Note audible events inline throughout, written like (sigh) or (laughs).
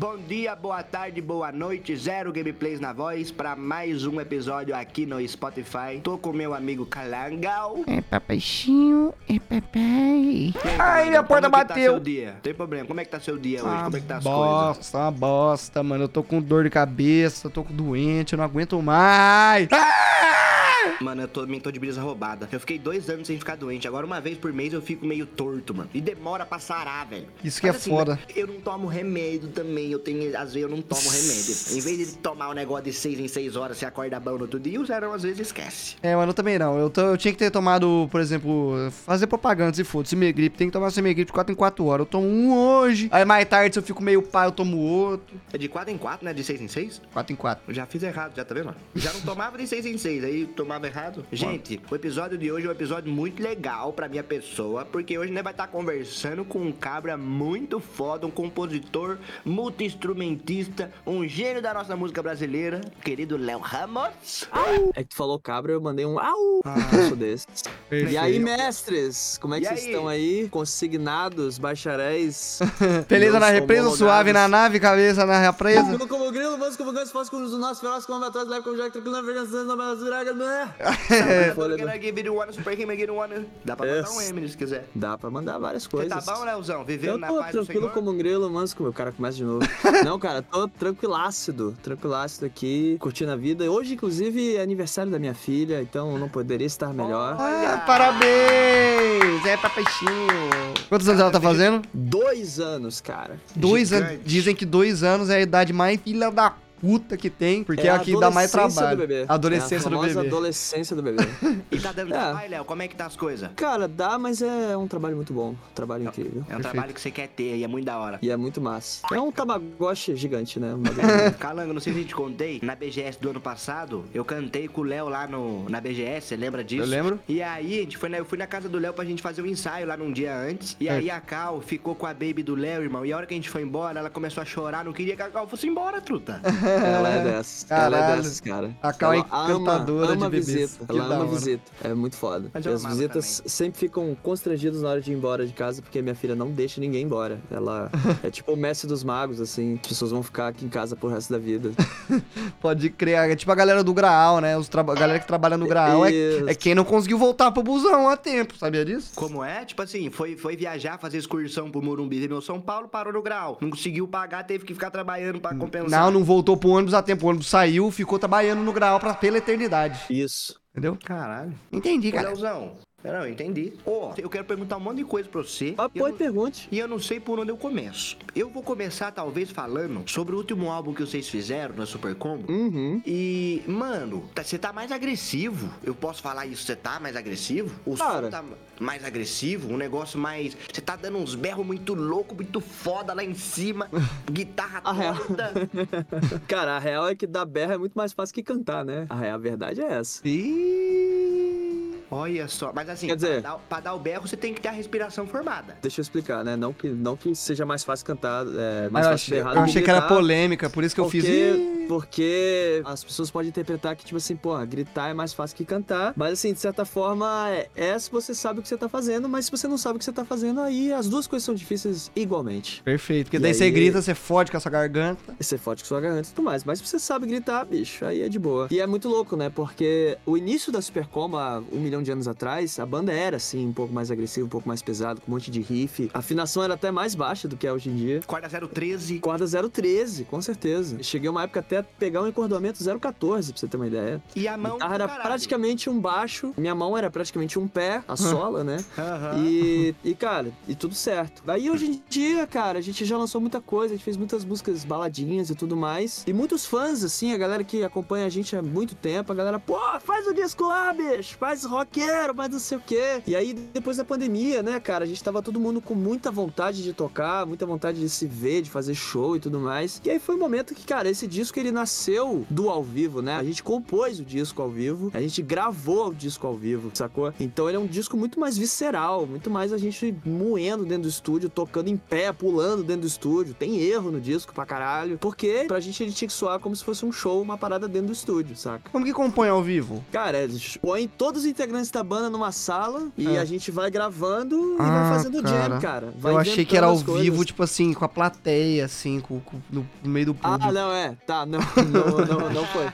Bom dia, boa tarde, boa noite. Zero gameplays na voz para mais um episódio aqui no Spotify. Tô com meu amigo Calangal. É papaizinho, é papai. Ai, minha porta como que bateu. Tá seu dia? Tem problema. Como é que tá seu dia hoje? Ah, Como é que tá as coisas? bosta, uma bosta, mano. Eu tô com dor de cabeça, tô com doente, eu não aguento mais. Ah! Mano, eu tô, também tô de brisa roubada. Eu fiquei dois anos sem ficar doente. Agora, uma vez por mês, eu fico meio torto, mano. E demora pra sarar, velho. Isso que é foda. Eu não tomo remédio também. Eu tenho, às vezes, eu não tomo remédio. Em vez de tomar um negócio de seis em seis horas, você acorda bom no outro dia, o zero às vezes esquece. É, mano, eu também não. Eu, tô- eu tinha que ter tomado, por exemplo, fazer propaganda, se for, Cimegripe. Tem que tomar Cimegripe de 4 em 4 horas. Eu tomo um hoje. Aí mais tarde, se eu fico meio pá, eu tomo outro. É de quatro em quatro, né? De seis em seis? 4 em 4. Eu já fiz errado, já tá vendo? Já não tomava de 6 em 6, aí tomava errado. Gente, o episódio de hoje é um episódio muito legal pra minha pessoa, porque hoje nós vai estar conversando com um cabra muito foda, um compositor, multi-instrumentista, um gênio da nossa música brasileira, querido Léo Ramos. É que tu falou cabra, eu mandei um au. Ah. Eu sou desses. Perfeito. E aí, mestres? Como é que E vocês aí? estão aí? Consignados, bacharéis? (laughs) Beleza na represa, suave na nave, cabeça na represa. Como ganso, fácil como os nossos, feroz como atrás, leve como jack, tranquilo, na vergança, na bela zuraga, né? (laughs) Dá pra botar um. M se quiser. Dá pra mandar várias Você coisas. tá bom, Léozão? Vivendo Eu na tô paz do tranquilo Senhor? como um grilo, manso como... O cara começa de novo. (laughs) Não, cara, tô tranquilácido. Tranquilácido aqui, curtindo a vida. Hoje, inclusive, é aniversário da minha filha, então não poderia estar melhor. Ah, parabéns! É papaizinho. Quantos anos ela tá fazendo? Dois anos, cara. Dois anos. Dizem que dois anos é a idade mais filha da puta que tem, porque é, a a que dá mais adolescência trabalho. Do bebê. Adolescência é a do bebê. adolescência do bebê. (laughs) E tá dando É. trabalho, Léo? Como é que tá as coisas? Cara, dá, mas é um trabalho muito bom. Um trabalho incrível. É um Perfeito. trabalho que você quer ter e é muito da hora. E é muito massa. É um tamagotchi gigante, né? (laughs) Calango, não sei se eu te contei, na BGS do ano passado, eu cantei com o Léo lá no, na BGS, você lembra disso? Eu lembro. E aí, a gente foi na- eu fui na casa do Léo pra gente fazer um ensaio lá num dia antes. E aí a Cal ficou com a baby do Léo, irmão. E a hora que a gente foi embora, ela começou a chorar, não queria que a Cal fosse embora, truta. (laughs) (laughs) Ela é dessas. Ela é Caralho. dessas, cara. A Cal é Ela ama, de bebês. visita. Que Ela ama hora. visita. É muito foda. Mas E as visitas sempre ficam constrangidas na hora de ir embora de casa, porque minha filha não deixa ninguém embora. Ela (laughs) é tipo o mestre dos magos, assim. As pessoas vão ficar aqui em casa pro resto da vida. (laughs) Pode crer. É tipo a galera do Graal, né? Os traba- a galera que trabalha no Graal é, Isso. é quem não conseguiu voltar pro busão a tempo, sabia disso? Como é? Tipo assim, foi, foi viajar, fazer excursão pro Morumbi, meu São Paulo, parou no grau. Não conseguiu pagar, teve que ficar trabalhando pra compensar. Não, não voltou pro ônibus a tempo. O ônibus saiu, ficou trabalhando no Graal pra, pela eternidade. Isso. Entendeu? Caralho. Entendi, cara. Leozão, não, eu entendi. Ó, eu quero perguntar um monte de coisa pra você. Ah, pode pergunte. E eu não sei por onde eu começo. Eu vou começar, talvez, falando sobre o último álbum que vocês fizeram na Super Combo. Uhum. E, mano, tá- você tá mais agressivo. Eu posso falar isso? Você tá mais agressivo? O Cara. som tá mais agressivo? Um negócio mais. Você tá dando uns berros muito louco, muito foda lá em cima. (laughs) guitarra A real. toda. (laughs) Cara, a real é que dar berra é muito mais fácil que cantar, né? A real a verdade é essa. Ih. Olha só. Mas assim, Quer dizer- pra, dar, pra dar o berro, você tem que ter a respiração formada. Deixa eu explicar, né? Não que, não que seja mais fácil cantar, é, Mas mais eu fácil achei, berrar eu achei que era polêmica, por isso que eu fiz. porque, porque as pessoas podem interpretar que, tipo assim, pô, gritar é mais fácil que cantar. Mas, assim, de certa forma, é, é se você sabe o que você tá fazendo, mas se você não sabe o que você tá fazendo, aí as duas coisas são difíceis igualmente. Perfeito, porque E daí aí- você grita, você fode com essa garganta. E Você forte com sua garganta e tudo mais. Mas se você sabe gritar, bicho, aí é de boa. E é muito louco, né? Porque o início da Supercom, há um milhão de anos atrás, a banda era, assim, um pouco mais agressiva, um pouco mais pesado, com um monte de riff. A afinação era até mais baixa do que é hoje em dia. Corda 013. Corda 013, com certeza. Cheguei uma época até a pegar um encordoamento 014, pra você ter uma ideia. E a mão. Guitarra era caralho. praticamente um baixo, minha mão era praticamente um pé, a sola, né? E, e, cara, e tudo certo. Daí hoje em dia, cara, a gente já lançou muita coisa, a gente fez muitas músicas baladinhas e tudo mais. E muitos fãs, assim, a galera que acompanha a gente há muito tempo, a galera, pô, faz o disco lá, bicho, faz roqueiro, faz não sei o quê. E aí, depois da pandemia, né, cara, a gente tava todo mundo com muita vontade de tocar, muita vontade de se ver, de fazer show e tudo mais. E aí foi um momento que, cara, esse disco ele nasceu do ao vivo, né? A gente compôs o disco ao vivo, a gente gravou o disco ao vivo, sacou? Então ele é um disco muito mais visceral, muito mais a gente moendo dentro do estúdio, tocando em pé, pulando dentro do estúdio. Tem erro no disco pra caralho. Porque pra gente ele tinha que soar como se fosse um show, uma parada dentro do estúdio, saca? Como que compõe ao vivo? Cara, eles põem todos os integrantes da banda numa sala e É. a gente vai gravando e Ah, vai fazendo cara. jam, cara. Vai eu achei que era ao vivo, tipo assim, com a plateia, assim, com, com- no, no meio do público. Ah, não, é. Tá, não, (laughs) não, não, não foi.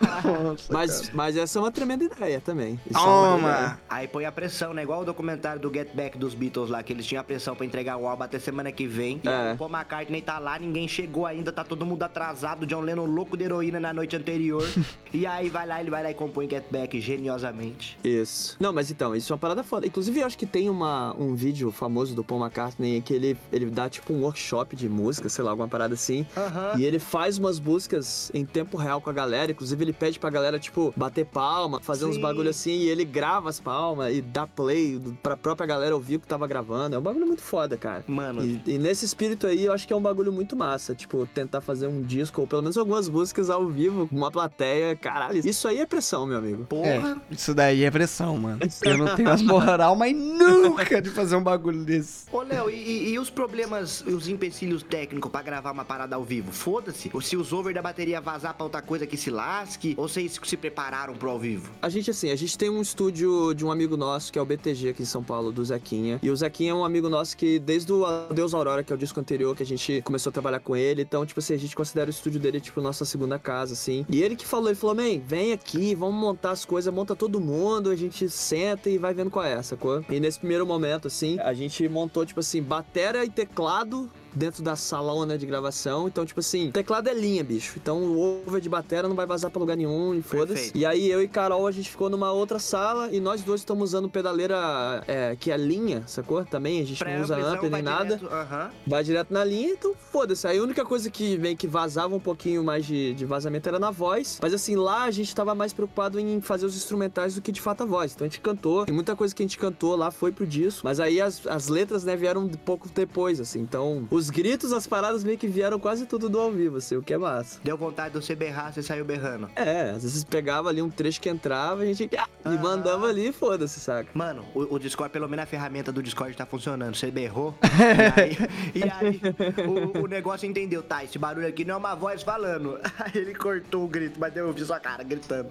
Nossa, Mas, mas essa é uma tremenda ideia também. Isso é uma ideia. Toma! Aí põe a pressão, né? Igual o documentário do Get Back dos Beatles lá, que eles tinham a pressão pra entregar o álbum até semana que vem. E É. o Paul McCartney tá lá, ninguém chegou ainda, tá todo mundo atrasado. John Lennon louco de heroína na noite anterior. (laughs) e aí vai lá, ele vai lá e compõe Get Back geniosamente. Isso. Não, mas então, isso é uma parada foda. Inclusive, eu acho que tem uma, um vídeo famoso do Paul McCartney que ele, ele dá tipo um workshop de música, sei lá, alguma parada assim. Aham. E ele faz umas músicas em tempo real com a galera. Inclusive, ele pede pra galera, tipo, bater palma, fazer uns Sim. bagulho assim. E ele grava as palmas e dá play pra própria galera ouvir o que tava gravando. É um bagulho muito foda, cara. Mano, E, e nesse espírito aí, eu acho que é um bagulho muito massa. Tipo, tentar fazer um disco, ou pelo menos algumas músicas ao vivo, com uma plateia. Caralho, isso aí é pressão, meu amigo. porra. É, isso daí é pressão, mano. Eu não tenho as moral, mas nunca de fazer um bagulho desse. Ô, Léo, e, e- e os problemas, os empecilhos técnicos pra gravar uma parada ao vivo? Foda-se. Ou se os over da bateria vazar pra outra coisa que se lasque, ou vocês se prepararam pro ao vivo? A gente, assim, a gente tem um estúdio de um amigo nosso, que é o BTG aqui em São Paulo, do Zequinha. E o Zequinha é um amigo nosso que, desde o Deus Aurora, que é o disco anterior, que a gente começou a trabalhar com ele. Então, tipo assim, a gente considera o estúdio dele, tipo, nossa segunda casa, assim. E ele que falou, ele falou, man, vem aqui, vamos montar as coisas, monta todo mundo, a gente senta e vai vendo qual é, sacou? E nesse primeiro momento, assim, a gente montou, tipo assim, batera e teclado dentro da salona de gravação. Então, tipo assim, teclado é linha, bicho. Então o over de batera não vai vazar pra lugar nenhum e foda-se. E aí eu e Carol, a gente ficou numa outra sala e nós dois estamos usando pedaleira é, que é linha, sacou? Também, a gente não usa ampli nem nada. direto, Aham. Vai direto na linha, então foda-se. Aí a única coisa que meio que vazava um pouquinho mais de, de vazamento era na voz. Mas assim, lá a gente tava mais preocupado em fazer os instrumentais do que de fato a voz. Então a gente cantou. E muita coisa que a gente cantou lá foi pro disco. Mas aí as, as letras, né, vieram de pouco depois, assim. Então, os gritos, as paradas meio que vieram quase tudo do ao vivo, assim, o que é massa. Deu vontade de você berrar, você saiu berrando. É, às vezes pegava ali um trecho que entrava, a gente ah, e Ah. mandava ali e foda-se, saca? Mano, o, o Discord, pelo menos a ferramenta do Discord tá funcionando. Você berrou. (laughs) e aí, e aí o, o negócio entendeu. Tá, esse barulho aqui não é uma voz falando. (laughs) Aí ele cortou o grito, mas eu ouvi sua cara gritando.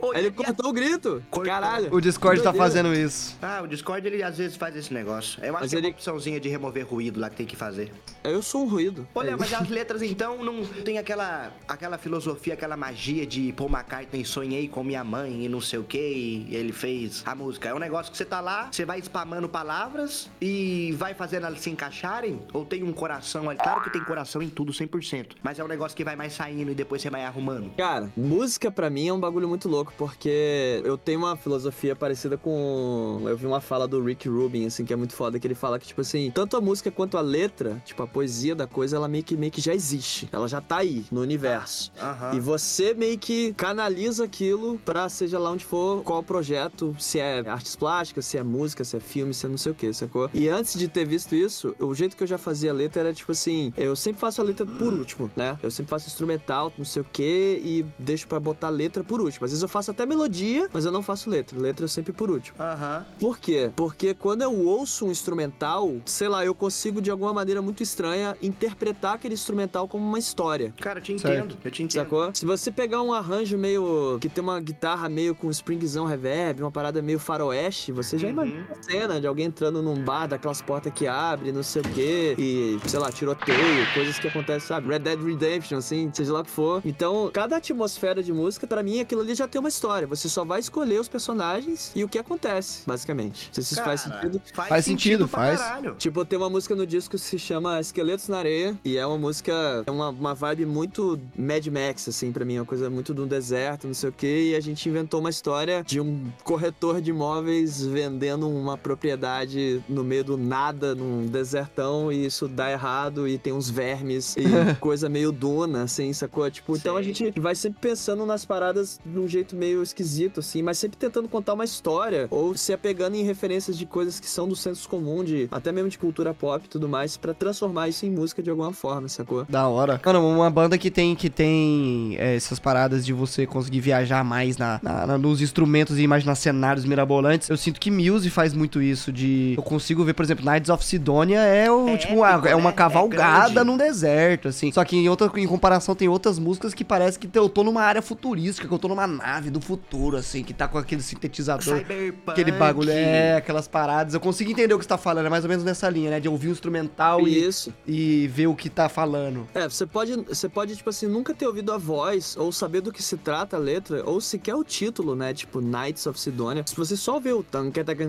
Ô, ele e- cortou o grito. Cortou. Caralho. O Discord tá fazendo isso. Ah, o Discord ele às vezes faz esse negócio. Eu acho Mas que é ele- uma opçãozinha de remover ruído lá que tem que fazer. Eu sou um ruído. Olha, É mas as letras então não tem aquela aquela filosofia, aquela magia de Paul McCartney sonhei com minha mãe e não sei o que, e ele fez a música. É um negócio que você tá lá, você vai spamando palavras e vai fazendo elas se encaixarem? Ou tem um coração ali? Claro que tem coração em tudo 100%, mas é um negócio que vai mais saindo e depois você vai arrumando. Cara, música pra mim é um bagulho muito louco, porque eu tenho uma filosofia parecida com. Eu vi uma fala do Rick Rubin, assim, que é muito foda, que ele fala que, tipo assim, tanto a música quanto a letra, tipo, a poesia da coisa, ela meio que, meio que já existe. Ela já tá aí, no universo. Aham. E você meio que canaliza aquilo pra seja lá onde for, qual projeto, se é artes plásticas, se é música, se é filme, se é não sei o que, sacou? E antes de ter visto isso, o jeito que eu já fazia a letra era tipo assim: eu sempre faço a letra por último, né? Eu sempre faço instrumental, não sei o que, e deixo pra botar a letra por último. Às vezes eu faço até melodia, mas eu não faço letra. Letra eu sempre por último. Aham. Por quê? Porque quando eu ouço um instrumental, sei lá, eu consigo de alguma maneira muito estranha interpretar aquele instrumental como uma história. Cara, eu te Certo. entendo. Eu te entendo. Sacou? Se você pegar um arranjo meio. que tem uma guitarra meio com springzão reverb, uma parada meio faroeste, você já Uhum. imagina a cena de alguém entrando num bar, daquelas portas que abre, não sei o quê, e, sei lá, tiroteio, coisas que acontecem, sabe? Red Dead Redemption, assim, seja lá o que for. Então, cada atmosfera de música, pra mim, aquilo ali já tem uma história. Você só vai escolher os personagens e o que acontece, basicamente. Não sei se isso faz Cara, sentido. Faz sentido, pra faz. caralho. Tipo, tem uma música no disco que se chama Esqueletos na Areia. E é uma música, é uma, uma vibe muito Mad Max, assim, pra mim. Uma coisa muito do deserto, não sei o quê. E a gente inventou uma história de um corretor de imóveis vendendo uma propriedade no meio do nada, num desertão. E isso dá errado. E tem uns vermes e (laughs) coisa meio duna, assim, sacou? Tipo, então a gente vai sempre pensando nas paradas de um jeito meio esquisito, assim. Mas sempre tentando contar uma história. Ou se apegando em referências de coisas que são do senso comum, de até mesmo de cultura pop e tudo mais, pra transformar transformar isso em música de alguma forma, sacou? Da hora. Mano, uma banda que tem, que tem é, essas paradas de você conseguir viajar mais na, na- na- nos instrumentos e imaginar cenários mirabolantes, eu sinto que Muse faz muito isso, de... Eu consigo ver, por exemplo, Knights of Sidonia é, o, É tipo, uma, épico, é uma né? É cavalgada grande. num deserto, assim. Só que em, outra, em comparação tem outras músicas que parece que eu tô numa área futurística, que eu tô numa nave do futuro, assim, que tá com aquele sintetizador. Cyberpunk. Aquele bagulho, é, aquelas paradas. Eu consigo entender o que você tá falando, é mais ou menos nessa linha, né? De ouvir o instrumental e, Isso. e ver o que tá falando. É, você pode, você pode, tipo assim, nunca ter ouvido a voz, ou saber do que se trata a letra, ou sequer o título, né? Tipo, Knights of Sidonia. Se você só vê o tan, tan, tchaca,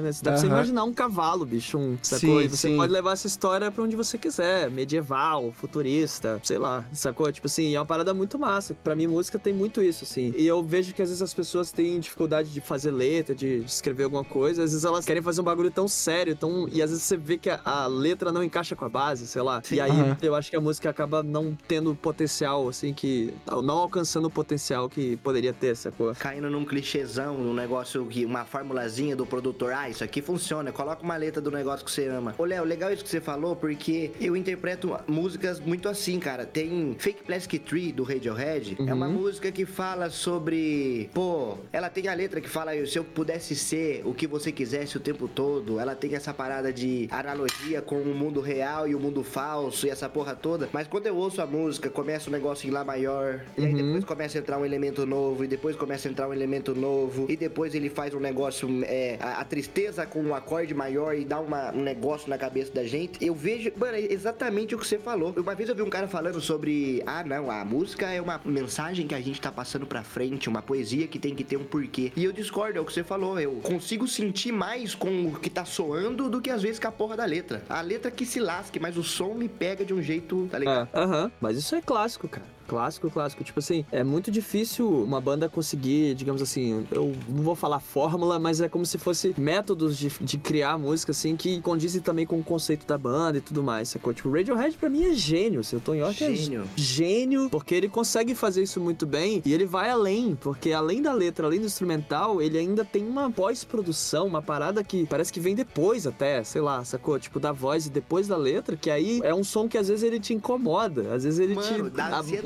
né, dá pra você imaginar um cavalo, bicho, um, sacou? Sim, e você sim. pode levar essa história pra onde você quiser, medieval, futurista, sei lá, sacou? Tipo assim, é uma parada muito massa. Pra mim, música tem muito isso, assim. E eu vejo que às vezes as pessoas têm dificuldade de fazer letra, de escrever alguma coisa, às vezes elas querem fazer um bagulho tão sério, tão... e às vezes você vê que a, a letra não encaixa com a base, sei lá. E aí eu acho que a música acaba não tendo o potencial, assim, que. não alcançando o potencial que poderia ter, sacou? Caindo num clichêzão, um negócio que. Uma formulazinha do produtor. Ah, isso aqui funciona. Coloca uma letra do negócio que você ama. Ô, Léo, legal isso que você falou, porque eu interpreto músicas muito assim, cara. Tem Fake Plastic Tree do Radiohead. É uma Uhum. música que fala sobre. Pô, ela tem a letra que fala se eu pudesse ser o que você quisesse o tempo todo. Ela tem essa parada de analogia com o mundo real e o mundo falso e essa porra toda. Mas quando eu ouço a música, começa um negócio em Lá maior. E aí Uhum. depois começa a entrar um elemento novo. E depois começa a entrar um elemento novo. E depois ele faz um negócio. É, a, a tristeza com um acorde maior e dá uma- um negócio na cabeça da gente. Eu vejo. Mano, é exatamente o que você falou. Uma vez eu vi um cara falando sobre. Ah, não, a música é uma mensagem que a gente tá passando pra frente, uma poesia que tem que ter um porquê. E eu discordo, é o que você falou. Eu consigo sentir mais com o que tá soando do que às vezes com a porra da letra. A letra que se lasque, mas o som me pega de um jeito, tá ligado? É, aham. Mas isso é clássico, cara. Clássico, clássico. Tipo assim, é muito difícil uma banda conseguir, digamos assim, eu não vou falar fórmula, mas é como se fosse métodos de, de criar música, assim, que condizem também com o conceito da banda e tudo mais, sacou? Tipo, Radiohead pra mim é gênio. Seu Tom York é Gênio. gênio, porque ele consegue fazer isso muito bem e ele vai além, porque além da letra, além do instrumental, ele ainda tem uma pós-produção, uma parada que parece que vem depois até, sei lá, sacou? Tipo, da voz e depois da letra, que aí é um som que às vezes ele te incomoda, às vezes ele Mano, te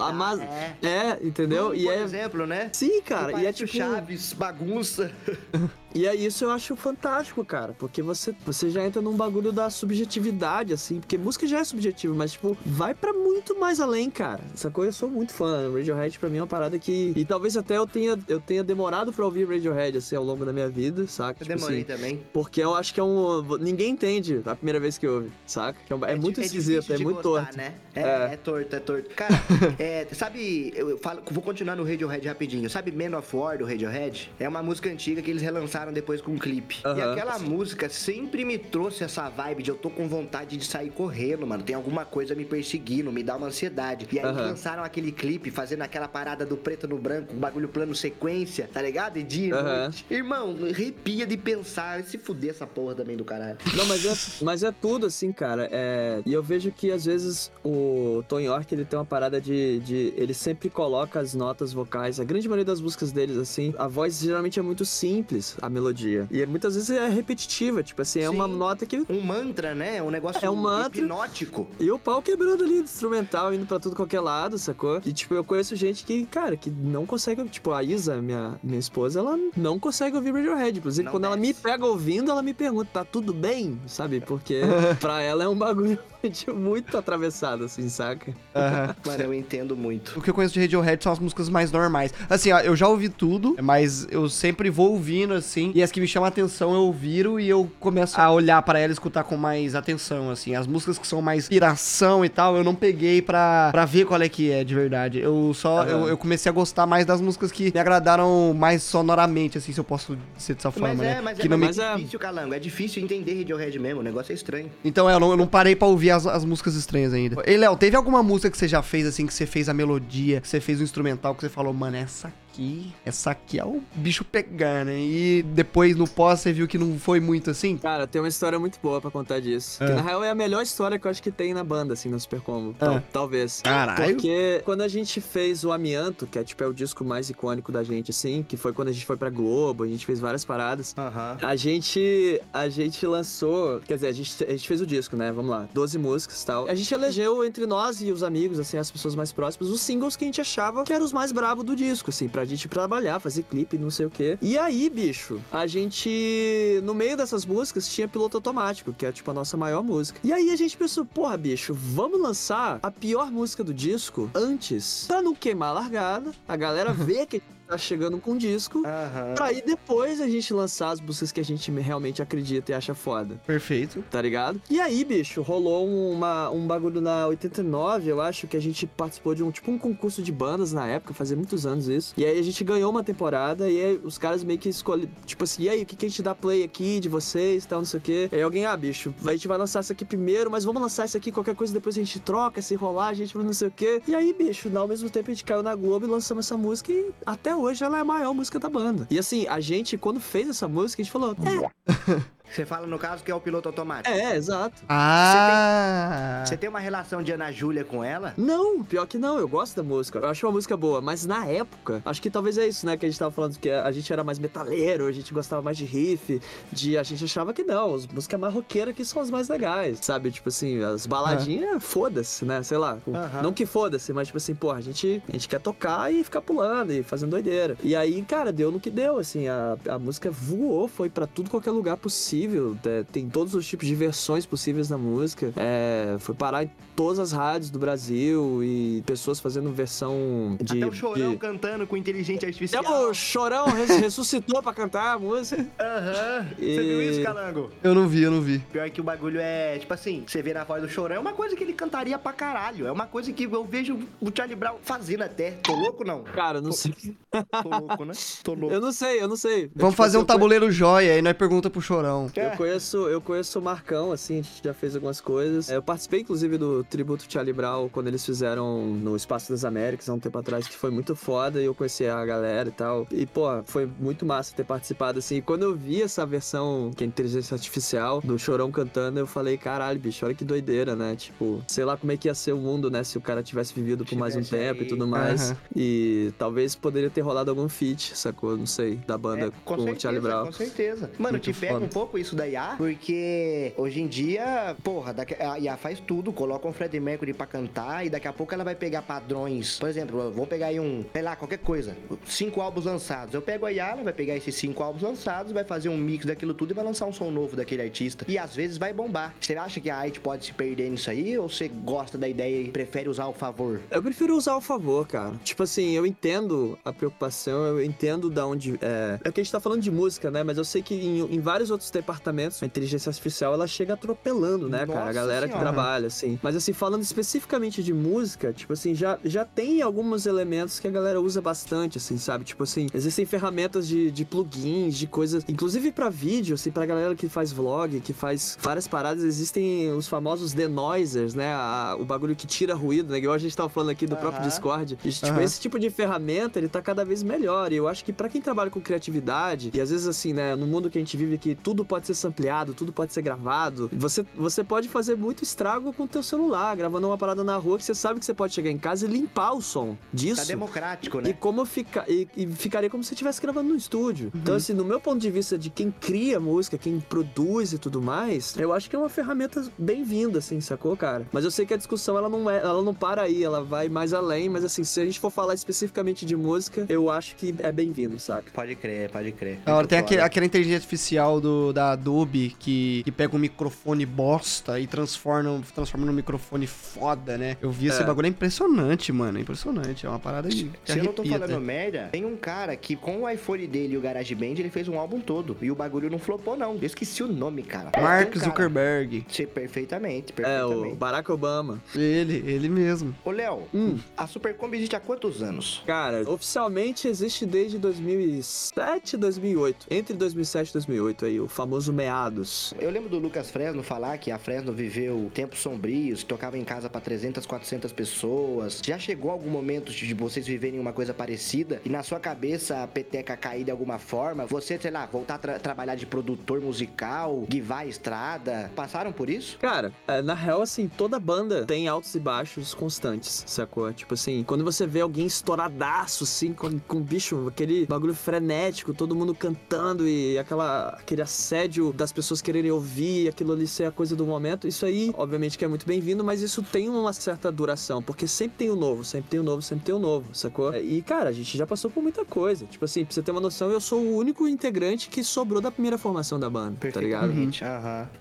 a- amasa- é. É, entendeu? Hum, e por é exemplo, né? Sim, cara, e é tipo Chaves, bagunça. (laughs) e é isso eu acho fantástico, cara, porque você você já entra num bagulho da subjetividade assim, porque música já é subjetivo, mas tipo, vai pra muito mais além, cara. Essa coisa eu sou muito fã. Radiohead pra mim é uma parada que e talvez até eu tenha eu tenha demorado pra ouvir Radiohead assim ao longo da minha vida, saca? Eu Tipo demorei assim, também. porque eu acho que é um ninguém entende a primeira vez que ouve, saca? É um- É, muito di- esquisito, é muito gostar, torto. Né? É, É. é torto, é torto. Cara, (laughs) é, sabe, eu falo, vou continuar no Radiohead rapidinho. Sabe Man of War do Radiohead? É uma música antiga que eles relançaram depois com um clipe. E Aham. aquela música sempre me trouxe essa vibe de eu tô com vontade de sair correndo, mano. Tem alguma coisa me perseguindo, me dá uma ansiedade. E aí Aham. lançaram aquele clipe fazendo aquela parada do preto no branco, um bagulho plano sequência, tá ligado? E dia e Aham. noite. Irmão, arrepia de pensar, se fuder essa porra também do caralho. Não, mas é, mas é tudo assim, cara. É, e eu vejo que às vezes o Tom York ele tem uma parada de, de. Ele sempre coloca as notas vocais. A grande maioria das músicas deles, assim, a voz geralmente é muito simples, a melodia. E muitas vezes é repetitiva, tipo assim, é uma Sim. nota que. Um mantra, né? Um negócio É um mantra. hipnótico. E o pau quebrando ali, instrumental, indo pra tudo qualquer lado, sacou? E, tipo, eu conheço gente que, cara, que não consegue. Tipo, a Isa, minha, minha esposa, ela não consegue ouvir Radiohead. Inclusive, Não quando ela me desce. pega ouvindo, ela me pergunta, tá tudo bem? Sabe? Porque (laughs) pra ela é um bagulho (laughs) tipo, muito atravessado, assim, saca? Aham. (laughs) Mano, eu entendo muito. O que eu conheço de Radiohead são as músicas mais normais. Assim, ó, eu já ouvi tudo, mas eu sempre vou ouvindo, assim. E as que me chamam a atenção eu viro e eu começo a olhar pra ela e escutar com mais atenção, assim. As músicas que são mais inspiração e tal, eu não peguei pra, pra ver qual é que é, de verdade. Eu só, Aham. eu, eu comecei a gostar mais das músicas que me agradaram mais sonoramente, assim, se eu posso dizer dessa forma, Mas né? é, mas é, que não me... mas é me- difícil, Calango. É difícil entender Radiohead mesmo. O negócio é estranho. Então, é, eu não, eu não parei pra ouvir as, as músicas estranhas ainda. Ei, Léo, teve alguma música que você já fez, assim, que você fez a melodia, que você fez o instrumental, que você falou, mano, essa aqui essa aqui é o bicho pegar, né? E depois no pós você viu que não foi muito assim? Cara, tem uma história muito boa pra contar disso. Que Ah. na real é a melhor história que eu acho que tem na banda, assim, no Super Combo. Tal- Ah. talvez. Caralho. Porque quando a gente fez o Amianto, que é tipo é o disco mais icônico da gente, assim, que foi quando a gente foi pra Globo, a gente fez várias paradas. A gente, a gente lançou, quer dizer, a gente, a gente fez o disco, né? Vamos lá, 12 músicas e tal. A gente elegeu entre nós e os amigos, assim, as pessoas mais próximas, os singles que a gente achava que eram os mais bravos do disco, assim, pra gente trabalhar, fazer clipe, não sei o quê. E aí, bicho, a gente, no meio dessas músicas, tinha Piloto Automático, que é, tipo, a nossa maior música. E aí a gente pensou, porra, bicho, vamos lançar a pior música do disco antes, pra não queimar a largada, a galera (laughs) ver que tá chegando com disco, Aham. Pra aí depois a gente lançar as músicas que a gente realmente acredita e acha foda, Perfeito. tá ligado? E aí, bicho, rolou uma, um bagulho na 89, eu acho, que a gente participou de um tipo um concurso de bandas na época, fazia muitos anos isso. E aí a gente ganhou uma temporada e aí os caras meio que escolhem, tipo assim, e aí, o que, que a gente dá play aqui de vocês e tal, não sei o quê. E aí alguém, ah, bicho, a gente vai lançar isso aqui primeiro, mas vamos lançar isso aqui, qualquer coisa depois a gente troca, se rolar, a gente não sei o quê. E aí, bicho, ao mesmo tempo a gente caiu na Globo e lançamos essa música e até hoje ela é a maior música da banda. E assim, a gente, quando fez essa música, a gente falou, é, (laughs) Você fala no caso que é o piloto automático. é, exato. Ah! Você tem uma relação de Ana Júlia com ela? Não, pior que não, eu gosto da música. Eu acho uma música boa, mas na época, acho que talvez é isso, né? Que a gente tava falando que a gente era mais metaleiro, a gente gostava mais de riff, de a gente achava que não, as músicas mais roqueiras que são as mais legais, sabe? Tipo assim, as baladinhas, foda-se, né? Sei lá. Aham. Não que foda-se, mas tipo assim, pô, a gente, a gente quer tocar e ficar pulando e fazendo doideira. E aí, cara, deu no que deu, assim, a, a música voou, foi pra tudo qualquer lugar possível, é, tem todos os tipos de versões possíveis na música, é, foi parar em todas as rádios do Brasil e pessoas fazendo versão de... Até o Chorão de... cantando com inteligência Até artificial. o Chorão res- (laughs) ressuscitou pra cantar a música. Aham. Você E- viu isso, Calango? Eu não vi, eu não vi. Pior que o bagulho é, tipo assim, você vê na voz do Chorão, é uma coisa que ele cantaria pra caralho. É uma coisa que eu vejo o Charlie Brown fazendo até. Tô louco, não? Cara, eu não sei. (laughs) Tô louco, né? Tô louco. Eu não sei, eu não sei. Vamos Tipo fazer assim, um tabuleiro joia, aí nós pergunta pro Chorão. Eu conheço, eu conheço o Marcão, assim, a gente já fez algumas coisas. É, Eu participei, inclusive, do tributo Charlie Brown quando eles fizeram no Espaço das Américas há um tempo atrás, que foi muito foda, e eu conheci a galera e tal. E, pô, foi muito massa ter participado, assim. E quando eu vi essa versão, que é inteligência artificial, do Chorão cantando, eu falei, caralho, bicho, olha que doideira, né? Tipo, sei lá como é que ia ser o mundo, né? Se o cara tivesse vivido por mais um tempo e tudo mais. Aham. E talvez poderia ter rolado algum feat, sacou? Não sei, da banda É, com, o certeza, Charlie Brown. Com certeza. Mano, Muito te pega um pouco isso da IA, porque hoje em dia, porra, a IA faz tudo, coloca um Freddie Mercury pra cantar e daqui a pouco ela vai pegar padrões. Por exemplo, vou pegar aí um, sei lá, qualquer coisa, cinco álbuns lançados. Eu pego a IA, ela vai pegar esses cinco álbuns lançados, vai fazer um mix daquilo tudo e vai lançar um som novo daquele artista. E às vezes vai bombar. Você acha que a arte pode se perder nisso aí ou você gosta da ideia e prefere usar o favor? Eu prefiro usar o favor, cara. Tipo assim, eu entendo a preocupação, eu entendo da onde. É, é que a gente tá falando de música, né? Mas eu sei que em, em vários outros departamentos, a inteligência artificial ela chega atropelando, né, cara? A Nossa galera que Senhora. trabalha, assim. Mas assim, falando especificamente de música, tipo assim, já, já tem alguns elementos que a galera usa bastante, assim, sabe? Tipo assim, existem ferramentas de, de plugins, de coisas. Inclusive pra vídeo, assim, pra galera que faz vlog, que faz várias paradas, existem os famosos denoisers, né? A- o bagulho que tira ruído, né? Igual a gente tava falando aqui do próprio Aham. Discord. E, tipo, Aham. esse tipo de ferramenta, ele tá cada vez melhor. E eu acho que pra quem trabalha com criatividade, e às vezes assim, né, no mundo que a gente vive aqui, tudo pode ser sampleado, tudo pode ser gravado. Você, você pode fazer muito estrago com o teu celular, gravando uma parada na rua que você sabe que você pode chegar em casa e limpar o som disso. Tá democrático, E né? como fica, e, e ficaria como se estivesse gravando no estúdio. Então, assim, no meu ponto de vista de quem cria música, quem produz e tudo mais, eu acho que é uma ferramenta bem-vinda, assim, sacou, cara? Mas eu sei que a discussão ela não é, ela não para aí, ela vai mais além, mas assim, se a gente for falar especificamente de música, eu acho que é bem-vindo, saca? Pode crer, pode crer. Muito tem aquele, aquela inteligência artificial do, da Adobe que, que pega um microfone bosta e transforma, transforma num microfone foda, né? Eu vi esse É. bagulho, é impressionante, mano. É impressionante. É uma parada de. que Se eu não tô arrepia, falando até. merda, tem um cara que com o iPhone dele e o GarageBand, ele fez um álbum todo. E o bagulho não flopou, não. Eu esqueci o nome, cara. Mark um cara- Zuckerberg. Sei perfeitamente, É, o perfeitamente. Barack Obama. Ele, ele mesmo. Ô, Léo, Hum. a Supercombi existe há quantos anos? Cara, oficialmente existe desde 2007, 2008. Entre 2007 e 2008 aí, o famoso famoso meados. Eu lembro do Lucas Fresno falar que a Fresno viveu tempos sombrios, tocava em casa para 300, 400 pessoas. Já chegou algum momento de vocês viverem uma coisa parecida e na sua cabeça a peteca cair de alguma forma? Você, sei lá, voltar a tra trabalhar de produtor musical, guivar a estrada? Passaram por isso? Cara, é, na real, assim, toda banda tem altos e baixos constantes, sacou? Tipo assim, quando você vê alguém estouradaço, assim, com, com bicho, aquele bagulho frenético, todo mundo cantando e aquela, aquele assédio das pessoas quererem ouvir, aquilo ali ser a coisa do momento, isso aí, obviamente que é muito bem-vindo, mas isso tem uma certa duração, porque sempre tem o novo, sempre tem o novo, sempre tem o novo, sacou? E, cara, a gente já passou por muita coisa. Tipo assim, pra você ter uma noção, eu sou o único integrante que sobrou da primeira formação da banda, tá ligado? Uhum.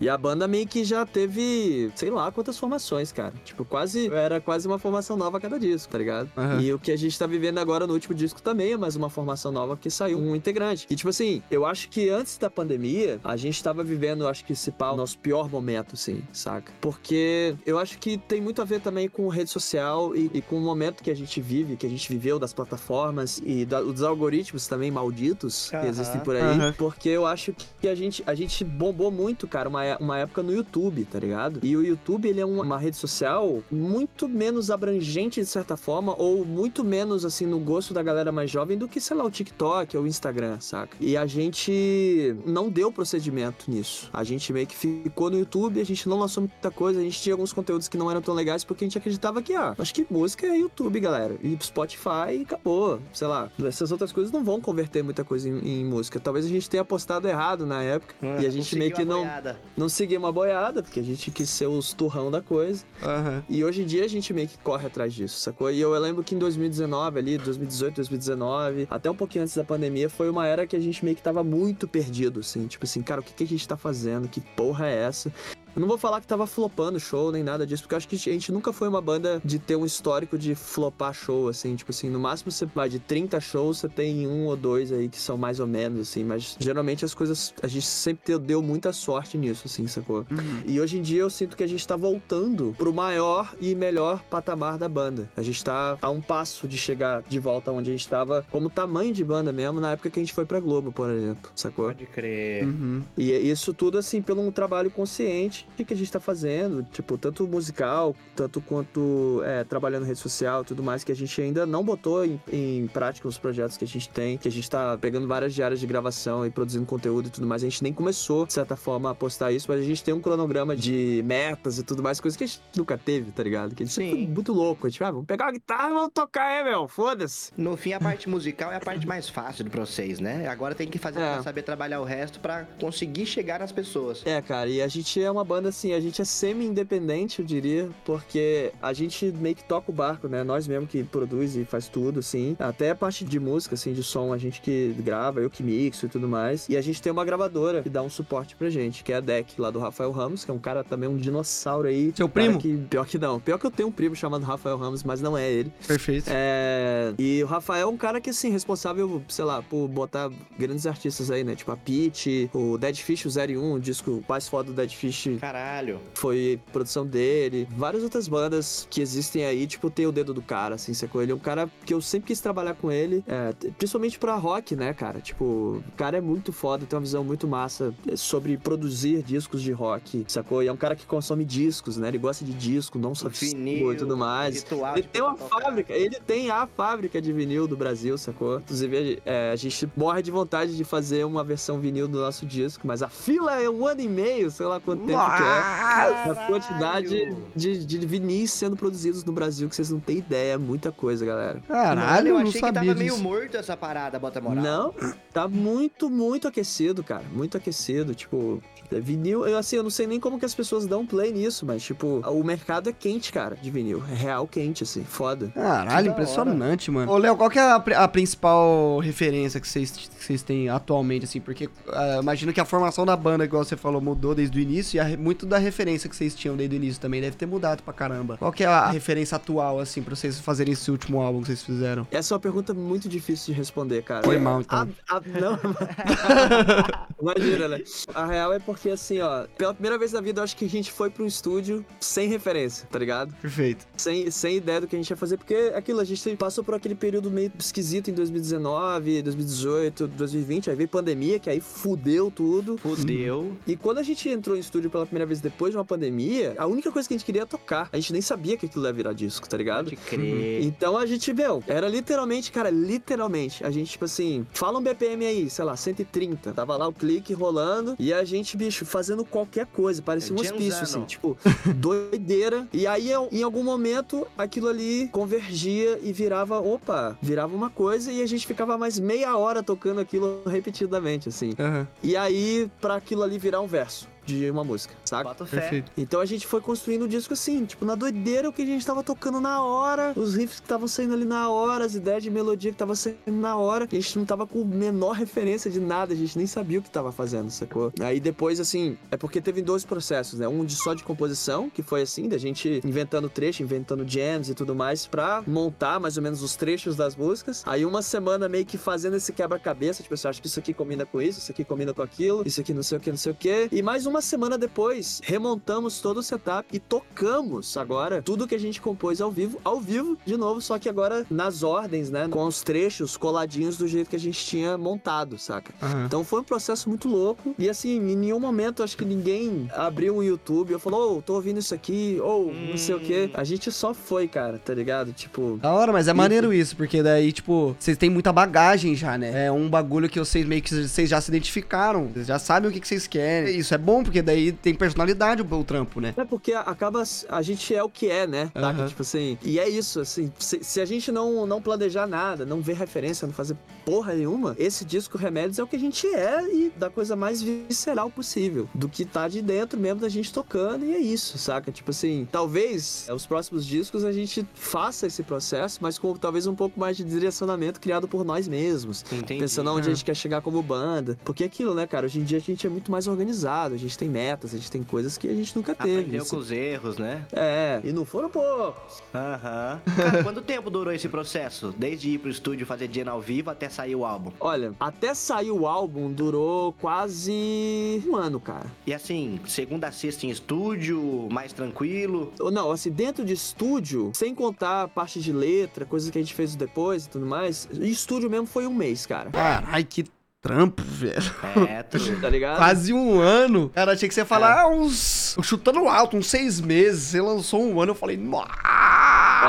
E a banda meio que já teve, sei lá quantas formações, cara. Tipo, quase, era quase uma formação nova a cada disco, tá ligado? Uhum. E o que a gente tá vivendo agora no último disco também é mais uma formação nova que saiu um integrante. E tipo assim, eu acho que antes da pandemia, a gente tava vivendo, acho que esse pau, o nosso pior momento, assim, saca? Porque eu acho que tem muito a ver também com rede social e, e com o momento que a gente vive, que a gente viveu das plataformas e da, dos algoritmos também malditos que existem por aí. Porque eu acho que a gente, a gente bombou muito, cara, uma, uma época no YouTube, tá ligado? E o YouTube, ele é uma, uma rede social muito menos abrangente, de certa forma, ou muito menos, assim, no gosto da galera mais jovem do que, sei lá, o TikTok ou o Instagram, saca? E a gente não deu procedimento nisso. A gente meio que ficou no YouTube, a gente não lançou muita coisa, a gente tinha alguns conteúdos que não eram tão legais porque a gente acreditava que, ah, acho que música é YouTube, galera. E Spotify e acabou. Sei lá, essas outras coisas não vão converter muita coisa em, em música. Talvez a gente tenha apostado errado na época e a gente meio que não, não seguiu uma boiada, porque a gente quis ser os turrão da coisa. Uhum. E hoje em dia a gente meio que corre atrás disso, sacou? E eu, eu lembro que em 2019, ali, 2018, 2019, até um pouquinho antes da pandemia, foi uma era que a gente meio que tava muito perdido, assim. Tipo assim, cara, o que, que a gente tá fazendo? Que porra é essa? Eu não vou falar que tava flopando show nem nada disso, porque eu acho que a gente nunca foi uma banda de ter um histórico de flopar show, assim. Tipo assim, no máximo você vai de 30 shows, você tem um ou dois aí que são mais ou menos, assim. Mas geralmente as coisas. A gente sempre deu muita sorte nisso, assim, sacou? Uhum. E hoje em dia eu sinto que a gente tá voltando pro maior e melhor patamar da banda. A gente tá a um passo de chegar de volta onde a gente tava, como tamanho de banda mesmo, na época que a gente foi pra Globo, por exemplo, sacou? Pode crer. Uhum. E isso tudo, assim, pelo um trabalho consciente que a gente tá fazendo, tipo, tanto musical, tanto quanto é, trabalhando rede social tudo mais, que a gente ainda não botou em, em, prática os projetos que a gente tem, que a gente tá pegando várias diárias de gravação e produzindo conteúdo e tudo mais. A gente nem começou, de certa forma, a postar isso, mas a gente tem um cronograma de metas e tudo mais, coisas que a gente nunca teve, tá ligado? Que a gente Sim. muito louco. A gente, ah, vamos pegar a guitarra e vamos tocar aí, meu, foda-se. No fim, a parte musical é a parte mais fácil pra vocês, né? Agora tem que fazer É. pra saber trabalhar o resto pra conseguir chegar nas pessoas. É, cara, e a gente é uma banda assim, a gente é semi-independente, eu diria, porque a gente meio que toca o barco, né? Nós mesmo que produz e faz tudo, assim. Até a parte de música, assim, de som, a gente que grava, eu que mixo e tudo mais. E a gente tem uma gravadora que dá um suporte pra gente, que é a Deck, lá do Rafael Ramos, que é um cara também, um dinossauro aí. Seu primo? Que, pior que não. Pior que eu tenho um primo chamado Rafael Ramos, mas não é ele. Perfeito. É, e o Rafael é um cara que, assim, responsável, sei lá, por botar grandes artistas aí, né? Tipo a Peach, o Dead Fish, o 01, o disco mais foda do Dead Fish Caralho. foi produção dele. Várias outras bandas que existem aí, tipo, tem o dedo do cara, assim, sacou? Ele é um cara que eu sempre quis trabalhar com ele, é, principalmente pra rock, né, cara? Tipo, o cara é muito foda, tem uma visão muito massa sobre produzir discos de rock, sacou? E é um cara que consome discos, né? Ele gosta de disco, não só Vinil, e tudo mais. Ele tem uma tocar. fábrica, ele tem a fábrica de vinil do Brasil, sacou? Inclusive, é, a gente morre de vontade de fazer uma versão vinil do nosso disco, mas a fila é um ano e meio, sei lá quanto tempo que é. A quantidade de, de vinis sendo produzidos no Brasil que vocês não têm ideia, é muita coisa, galera. Caralho, eu eu não achei que tava meio disso. morto essa parada, bota moral. Não, tá muito, muito aquecido, cara. Muito aquecido. Tipo, é vinil. Eu, assim, eu não sei nem como que as pessoas dão play nisso, mas, tipo, o mercado é quente, cara, de vinil. É real quente, assim, foda. Caralho, impressionante, mano. Ô, Léo, qual que é a, a principal referência que vocês que vocês têm atualmente, assim? Porque ah, imagino que a formação da banda, igual você falou, mudou desde o início e a, re- muito da referência que vocês tinham desde o início também deve ter mudado pra caramba. Qual que é a referência atual, assim, pra vocês fazerem esse último álbum que vocês fizeram? Essa é uma pergunta muito difícil de responder, cara. Foi mal, então. A, a, não. (laughs) Imagina, né? A real é porque, assim, ó, pela primeira vez na vida, eu acho que a gente foi pra um estúdio sem referência, tá ligado? Perfeito. Sem, sem ideia do que a gente ia fazer, porque aquilo, a gente passou por aquele período meio esquisito em 2019, 2018, 2020, aí veio pandemia, que aí fudeu tudo. Fudeu. E quando a gente entrou em estúdio pela primeira vez depois de uma pandemia, a única coisa que a gente queria é tocar. A gente nem sabia que aquilo ia virar disco, tá ligado? Pode crer. Então a gente, meu, era literalmente, cara, literalmente. A gente, tipo assim, fala um BPM aí, sei lá, 130. Tava lá o clique rolando e a gente, bicho, fazendo qualquer coisa. Parecia um hospício, assim, tipo, (laughs) doideira. E aí, eu- em algum momento, aquilo ali convergia e virava, opa, virava uma coisa e a gente ficava mais meia hora tocando aquilo repetidamente, assim. Aham, E aí, pra aquilo ali virar um verso de uma música, saca? Bota fé. perfeito. Então a gente foi construindo o disco assim, tipo, na doideira o que a gente tava tocando na hora, os riffs que estavam saindo ali na hora, as ideias de melodia que tava saindo na hora. A gente não tava com menor referência de nada, a gente nem sabia o que tava fazendo, sacou? Aí depois, assim, é porque teve dois processos, né? Um de só de composição, que foi assim, da gente inventando trecho, inventando jams e tudo mais, pra montar mais ou menos os trechos das músicas. Aí uma semana meio que fazendo esse quebra-cabeça, tipo, você acha que isso aqui combina com isso, isso aqui combina com aquilo, isso aqui não sei o que, não sei o que. E mais uma semana depois, remontamos todo o setup e tocamos agora tudo que a gente compôs ao vivo, ao vivo, de novo, só que agora nas ordens, né? Com os trechos coladinhos do jeito que a gente tinha montado, saca? Aham. Então foi um processo muito louco. E assim, em nenhum momento acho que ninguém abriu um YouTube e falou, ô, tô ouvindo isso aqui, ou não sei o quê. A gente só foi, cara, tá ligado? Tipo. Da hora, mas é maneiro isso, porque daí, tipo, vocês têm muita bagagem já, né? É um bagulho que vocês meio que vocês já se identificaram, vocês já sabem o que, que vocês querem. Isso é bom, porque daí tem personalidade o, o trampo, né? É porque acaba. A gente é o que é, né? Tipo assim. E é isso, assim. Se, se a gente não, não planejar nada, não ver referência, não fazer porra nenhuma, esse disco Remédios é o que a gente é e da coisa mais visceral possível. Do que tá de dentro mesmo da gente tocando, e é isso, saca? Tipo assim, talvez é, os próximos discos a gente faça esse processo, mas com talvez um pouco mais de direcionamento criado por nós mesmos. Entendi. Pensando onde É. a gente quer chegar como banda. Porque é aquilo, né, cara? Hoje em dia a gente é muito mais organizado, a gente tem metas, a gente tem coisas que a gente nunca teve. Aprendeu Isso- com os erros, né? É, e não foram poucos. Aham. (laughs) Cara, quanto tempo durou esse processo? Desde ir pro estúdio fazer Jam ao vivo até sair o álbum? Olha, até sair o álbum durou quase um ano, cara. E assim, segunda a sexta em estúdio, mais tranquilo. Ou Não, assim, dentro de estúdio, sem contar a parte de letra, coisas que a gente fez depois e tudo mais, estúdio mesmo foi um mês, cara. Caralho, que trampo, velho. É, (laughs) tu. Tá ligado? Quase um ano. Cara, achei que você falar ah, uns. Chutando alto, uns seis meses. Você lançou um ano, eu falei, nossa.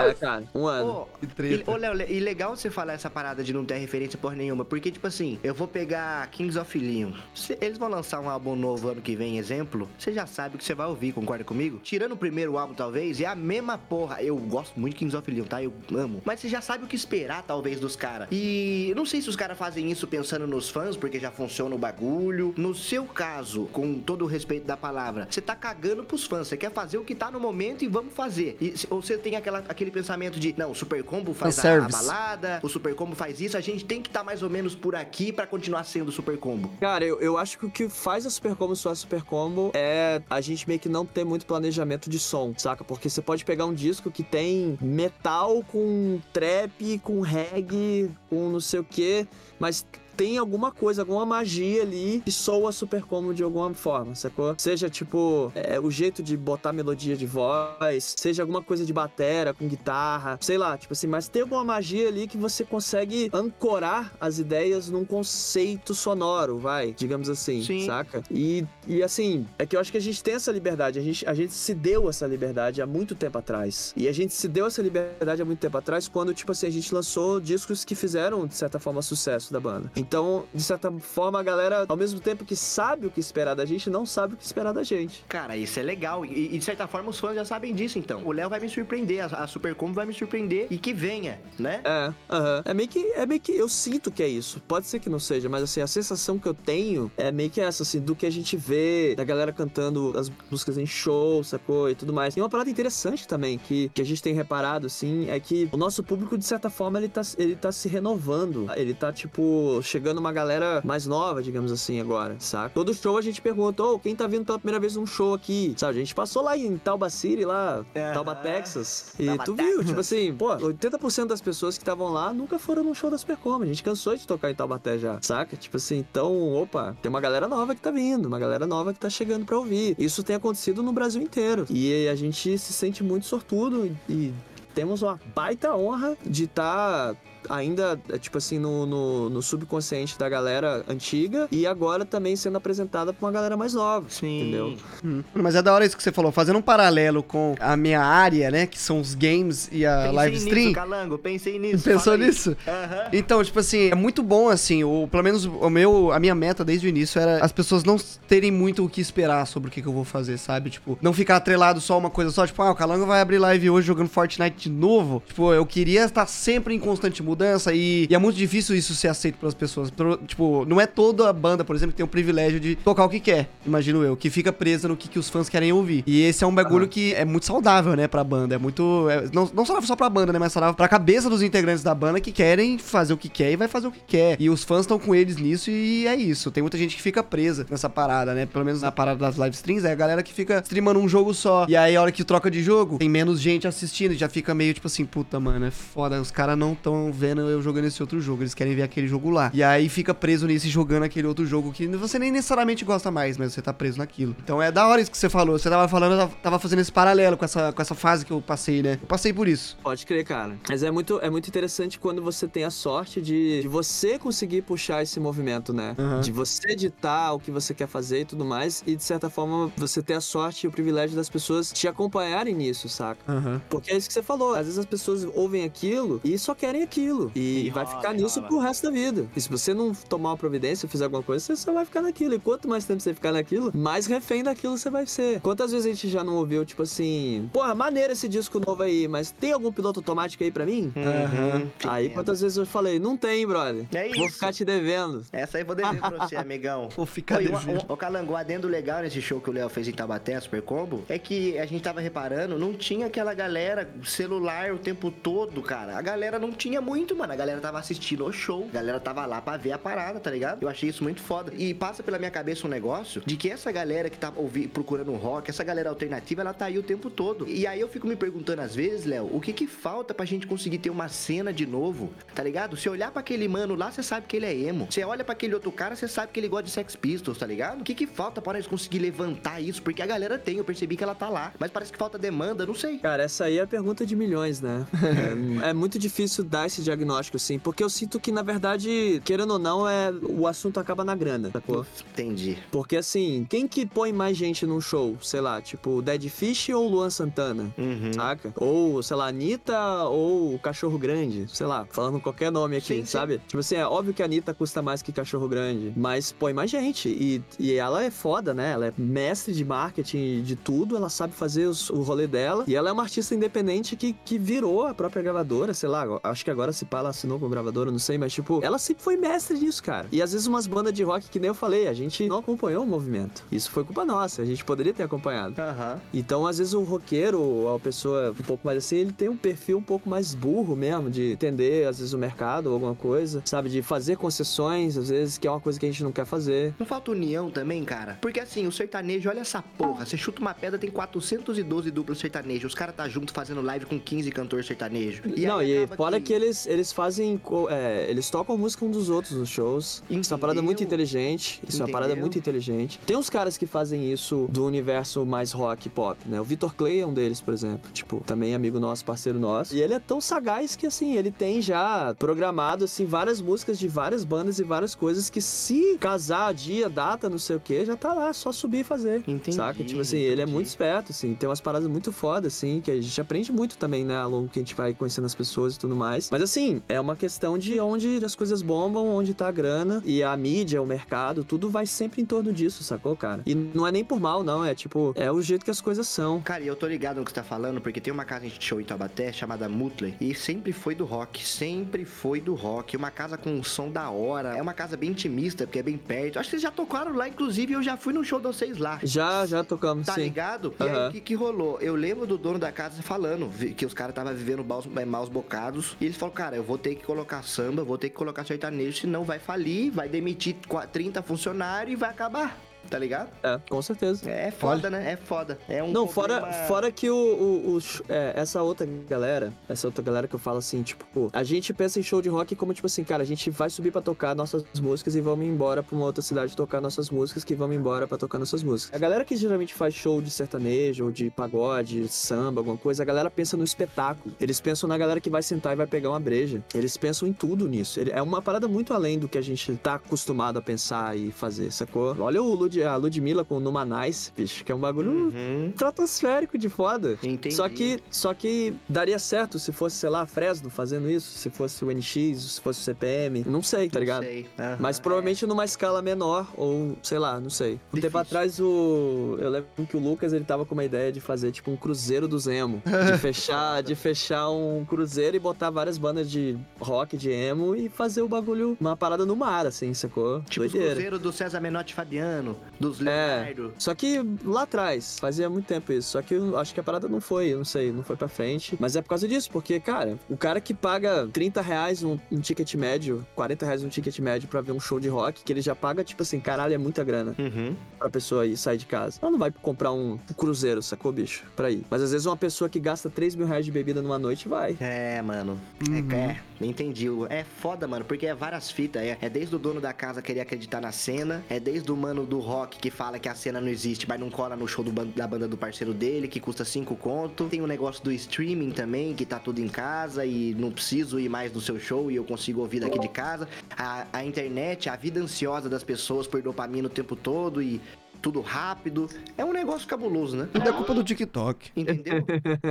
É, cara, um ano. Ô, Que e, treta. ô, Léo, e legal você falar essa parada de não ter referência por nenhuma, porque, tipo assim, eu vou pegar Kings of Leon. Se eles vão lançar um álbum novo ano que vem, exemplo, você já sabe o que você vai ouvir, concorda comigo? Tirando o primeiro álbum, talvez, é a mesma porra. Eu gosto muito de Kings of Leon, tá? Eu amo. Mas você já sabe o que esperar, talvez, dos caras. E eu não sei se os caras fazem isso pensando nos fãs, porque já funciona o bagulho. No seu caso, com todo o respeito da palavra, você tá cagando pros fãs. Você quer fazer o que tá no momento e vamos fazer. E, se- ou você tem aquela, aquele pensamento de, não, o Super Combo faz a, a balada, o Super Combo faz isso, a gente tem que estar mais ou menos por aqui pra continuar sendo Super Combo. Cara, eu, eu acho que o que faz a Super Combo só a Super Combo é a gente meio que não ter muito planejamento de som, saca? Porque você pode pegar um disco que tem metal com trap, com reggae, com não sei o quê, mas tem alguma coisa, alguma magia ali que soa Super Combo de alguma forma, sacou? Seja tipo é, o jeito de botar melodia de voz, seja alguma coisa de batera com guitarra, sei lá, tipo assim, mas tem alguma magia ali que você consegue ancorar as ideias num conceito sonoro, vai, digamos assim, Sim. saca? E, e assim, é que eu acho que a gente tem essa liberdade, a gente, a gente se deu essa liberdade há muito tempo atrás. E a gente se deu essa liberdade há muito tempo atrás quando, tipo assim, a gente lançou discos que fizeram, de certa forma, sucesso da banda. Então, de certa forma, a galera, ao mesmo tempo que sabe o que esperar da gente, não sabe o que esperar da gente. Cara, isso é legal. E, e, de certa forma os fãs já sabem disso, então. O Léo vai me surpreender, a, a Super Combo vai me surpreender e que venha, né? É, aham. É meio que. É meio que. Eu sinto que é isso. Pode ser que não seja, mas assim, a sensação que eu tenho é meio que essa, assim, do que a gente vê da galera cantando as músicas em show, sacou? E tudo mais. E uma parada interessante também, que, que a gente tem reparado, assim, é que o nosso público, de certa forma, ele tá, ele tá se renovando. Ele tá, tipo, chegando chegando uma galera mais nova, digamos assim, agora, saca? Todo show a gente pergunta, ô, quem tá vindo pela primeira vez num show aqui? Sabe, a gente passou lá em Tauba City, lá, Aham. Tauba, Texas. E Tauba, tu viu, Texas. tipo assim, pô, 80% das pessoas que estavam lá nunca foram num show da Supercom. A gente cansou de tocar em Taubaté já, saca? Tipo assim, então, opa, tem uma galera nova que tá vindo, uma galera nova que tá chegando pra ouvir. Isso tem acontecido no Brasil inteiro. E a gente se sente muito sortudo e temos uma baita honra de estar ainda, é, tipo assim, no, no, no subconsciente da galera antiga e agora também sendo apresentada pra uma galera mais nova. Sim. Entendeu? Hum. Mas é da hora isso que você falou, fazendo um paralelo com a minha área, né, que são os games e a Pensei live nisso, stream. Calango, pensei nisso. Pensou nisso? Aham. Então, tipo assim, é muito bom, assim, o, pelo menos o meu, a minha meta desde o início era as pessoas não terem muito o que esperar sobre o que, que eu vou fazer, sabe? Tipo, não ficar atrelado só a uma coisa só, tipo, ah, o Calango vai abrir live hoje jogando Fortnite de novo. Tipo, eu queria estar sempre em constante mudança e, e é muito difícil isso ser aceito pelas pessoas. Tipo, não é toda a banda, por exemplo, que tem o privilégio de tocar o que quer, imagino eu, que fica presa no que, que os fãs querem ouvir. E esse é um bagulho que é muito saudável, né, pra banda. É muito. é- não, não saudável só pra banda, né, mas saudável pra cabeça dos integrantes da banda que querem fazer o que quer e vai fazer o que quer. E os fãs estão com eles nisso e é isso. Tem muita gente que fica presa nessa parada, né? Pelo menos na parada das live streams, é a galera que fica streamando um jogo só. E aí, a hora que troca de jogo, tem menos gente assistindo e já fica meio tipo assim, puta, mano, é foda. Os caras não tão vendo eu jogando esse outro jogo. Eles querem ver aquele jogo lá. E aí fica preso nisso e jogando aquele outro jogo que você nem necessariamente gosta mais, mas você tá preso naquilo. Então é da hora isso que você falou. Você tava falando, eu tava- fazendo esse paralelo com essa, com essa fase que eu passei, né? Eu passei por isso. Pode crer, cara. Mas é muito, é muito interessante quando você tem a sorte de, de você conseguir puxar esse movimento, né? Aham. De você editar o que você quer fazer e tudo mais. E de certa forma você ter a sorte e o privilégio das pessoas te acompanharem nisso, saca? Aham. Porque é isso que você falou. Às vezes as pessoas ouvem aquilo e só querem aquilo. E, E vai rola, ficar nisso rola. pro resto da vida. E se você não tomar uma providência, fizer alguma coisa, você só vai ficar naquilo. E quanto mais tempo você ficar naquilo, mais refém daquilo você vai ser. Quantas vezes a gente já não ouviu, tipo assim, porra, maneiro esse disco novo aí, mas tem algum piloto automático aí pra mim? Uhum. Aí quantas vezes eu falei, não tem, brother. É Vou isso. ficar te devendo. Essa aí eu vou dever pra você, (laughs) amigão. Vou ficar Oi, devendo. um- Ô, Calango, um adendo legal nesse show que o Léo fez em Tabaté, a Super Combo, é que a gente tava reparando, não tinha aquela galera celular o tempo todo, cara. A galera não tinha muito, mano. A galera tava assistindo o show. A galera tava lá pra ver a parada, tá ligado? Eu achei isso muito foda. E passa pela minha cabeça um negócio de que essa galera que tá ouvi, procurando rock, essa galera alternativa, ela tá aí o tempo todo. E aí eu fico me perguntando às vezes, Léo, o que que falta pra gente conseguir ter uma cena de novo, tá ligado? Se olhar pra aquele mano lá, você sabe que ele é emo. Você olha pra aquele outro cara, você sabe que ele gosta de Sex Pistols, tá ligado? O que que falta pra nós conseguir levantar isso? Porque a galera tem, eu percebi que ela tá lá. Mas parece que falta demanda, não sei. Cara, essa aí é a pergunta de milhões, né? (laughs) é, é muito difícil dar esse diagnóstico, assim, porque eu sinto que, na verdade, querendo ou não, é o assunto acaba na grana, sacou? Entendi. Porque, assim, quem que põe mais gente num show? Sei lá, tipo, Dead Fish ou Luan Santana? Uhum. Saca? Ou, sei lá, Anitta ou o Cachorro Grande. Sei lá, falando qualquer nome aqui, Sim, sim. sabe? Tipo assim, é óbvio que a Anitta custa mais que Cachorro Grande, mas põe mais gente. E, e ela é foda, né? Ela é mestre de marketing de tudo, ela sabe fazer os- o rolê dela. E ela é uma artista independente que, que virou a própria gravadora, sei lá, acho que agora se pá, ela assinou com gravadora, não sei, mas tipo, ela sempre foi mestre disso, cara. E às vezes umas bandas de rock, que nem eu falei, a gente não acompanhou o movimento. Isso foi culpa nossa, a gente poderia ter acompanhado. Aham. Então, às vezes, o roqueiro, a pessoa um pouco mais assim, ele tem um perfil um pouco mais burro mesmo, de entender, às vezes, o mercado ou alguma coisa, sabe? De fazer concessões, às vezes, que é uma coisa que a gente não quer fazer. Não falta união também, cara? Porque assim, o sertanejo, olha essa porra. Você chuta uma pedra, tem 412 duplas sertanejos. Os caras tá junto fazendo live com 15 cantores sertanejos. não, e fora que, eles, eles fazem. é, eles tocam música um dos outros nos shows. Isso é uma parada muito Entendeu? inteligente. Isso é uma parada Entendeu? muito inteligente. Tem uns caras que fazem isso do universo mais rock e pop, né? O Vitor Clay é um deles, por exemplo. Tipo, também amigo nosso, parceiro nosso. E ele é tão sagaz que, assim, ele tem já programado, assim, várias músicas de várias bandas e várias coisas que, se casar dia, data, não sei o que, já tá lá, só subir e fazer. Entendi, Saca? Tipo assim, ele é entendi. muito esperto, assim. Tem umas paradas muito fodas, assim, que a gente aprende muito também, né? Ao longo que a gente vai conhecendo as pessoas e tudo mais. Mas, assim, é uma questão de onde as coisas bombam, onde tá a grana e a mídia, o mercado, tudo vai sempre em torno disso, sacou, cara? E não é nem por mal, não. É tipo, é o jeito que as coisas são. Cara, e eu tô ligado no que você tá falando, porque tem uma casa de show em Taubaté chamada Mutley. E sempre foi do rock. Sempre foi do rock. Uma casa com um som da hora. É uma casa bem intimista, porque é bem perto. Acho que vocês já tocaram lá, inclusive eu já fui no show de vocês lá. Já, já tocamos, Tá sim. ligado? E aí, Aham. o que, que rolou? Eu lembro do dono da casa falando que os caras estavam vivendo maus, eh, maus bocados. E eles falaram, cara, cara, eu vou ter que colocar samba, vou ter que colocar sertanejo, senão vai falir, vai demitir 30 funcionários e vai acabar tá ligado? É, com certeza. É foda, né? É foda. É um Não, problema... fora, fora que o, o, o é, essa outra galera, essa outra galera que eu falo assim, tipo, a gente pensa em show de rock como, tipo assim, cara, a gente vai subir pra tocar nossas músicas e vamos embora pra uma outra cidade tocar nossas músicas que vamos embora pra tocar nossas músicas. A galera que geralmente faz show de sertanejo ou de pagode, samba, alguma coisa, a galera pensa no espetáculo. Eles pensam na galera que vai sentar e vai pegar uma breja. Eles pensam em tudo nisso. É uma parada muito além do que a gente tá acostumado a pensar e fazer, sacou? Olha o Lud a Ludmilla com Numa Nice, bicho, que é um bagulho Uhum. estratosférico de foda. Entendi. Só que, só que daria certo se fosse, sei lá, Fresno fazendo isso, se fosse o NX, se fosse o CPM, não sei, tá ligado? Sei. Aham. Mas provavelmente numa escala menor, ou sei lá, não sei. Um tempo atrás, o. Eu lembro que o Lucas ele tava com uma ideia de fazer tipo um cruzeiro do Zemo. De (laughs) fechar, de fechar um cruzeiro e botar várias bandas de rock, de emo e fazer o bagulho, uma parada no mar, assim, sacou? Tipo Doideira. cruzeiros do César Menotti Fabiano, dos É. Leonardo. Só que lá atrás, fazia muito tempo isso. Só que eu acho que a parada não foi, eu não sei, não foi pra frente. Mas é por causa disso, porque, cara, o cara que paga 30 reais um, um ticket médio, 40 reais um ticket médio pra ver um show de rock, que ele já paga, tipo assim, caralho, é muita grana Uhum. pra pessoa ir sair de casa. Ela não vai comprar um, um cruzeiro, sacou, bicho? Pra ir. Mas às vezes uma pessoa que gasta 3 mil reais de bebida numa noite vai. É, mano. Uhum. É, é, entendi. É foda, mano, porque é várias fitas. É, é desde o dono da casa querer acreditar na cena, é desde o mano do rock que fala que a cena não existe, mas não cola no show do da banda do parceiro dele, que custa 5 conto. Tem o negócio do streaming também, que tá tudo em casa e não preciso ir mais no seu show e eu consigo ouvir daqui de casa. A, a internet, a vida ansiosa das pessoas por dopamina o tempo todo e tudo rápido. É um negócio cabuloso, né? Tudo é culpa do TikTok. Entendeu?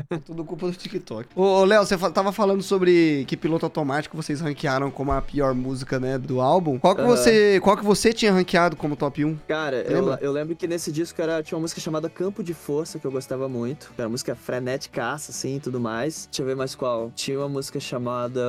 É (laughs) tudo culpa do TikTok. Ô, Léo, você tava falando sobre que piloto automático vocês ranquearam como a pior música, né, do álbum. Qual que, você, qual que você tinha ranqueado como top 1? Cara, eu, Lembra? eu lembro que nesse disco era, tinha uma música chamada Campo de Força, que eu gostava muito. Era uma música frenéticaça, assim, e tudo mais. Deixa eu ver mais qual. Tinha uma música chamada...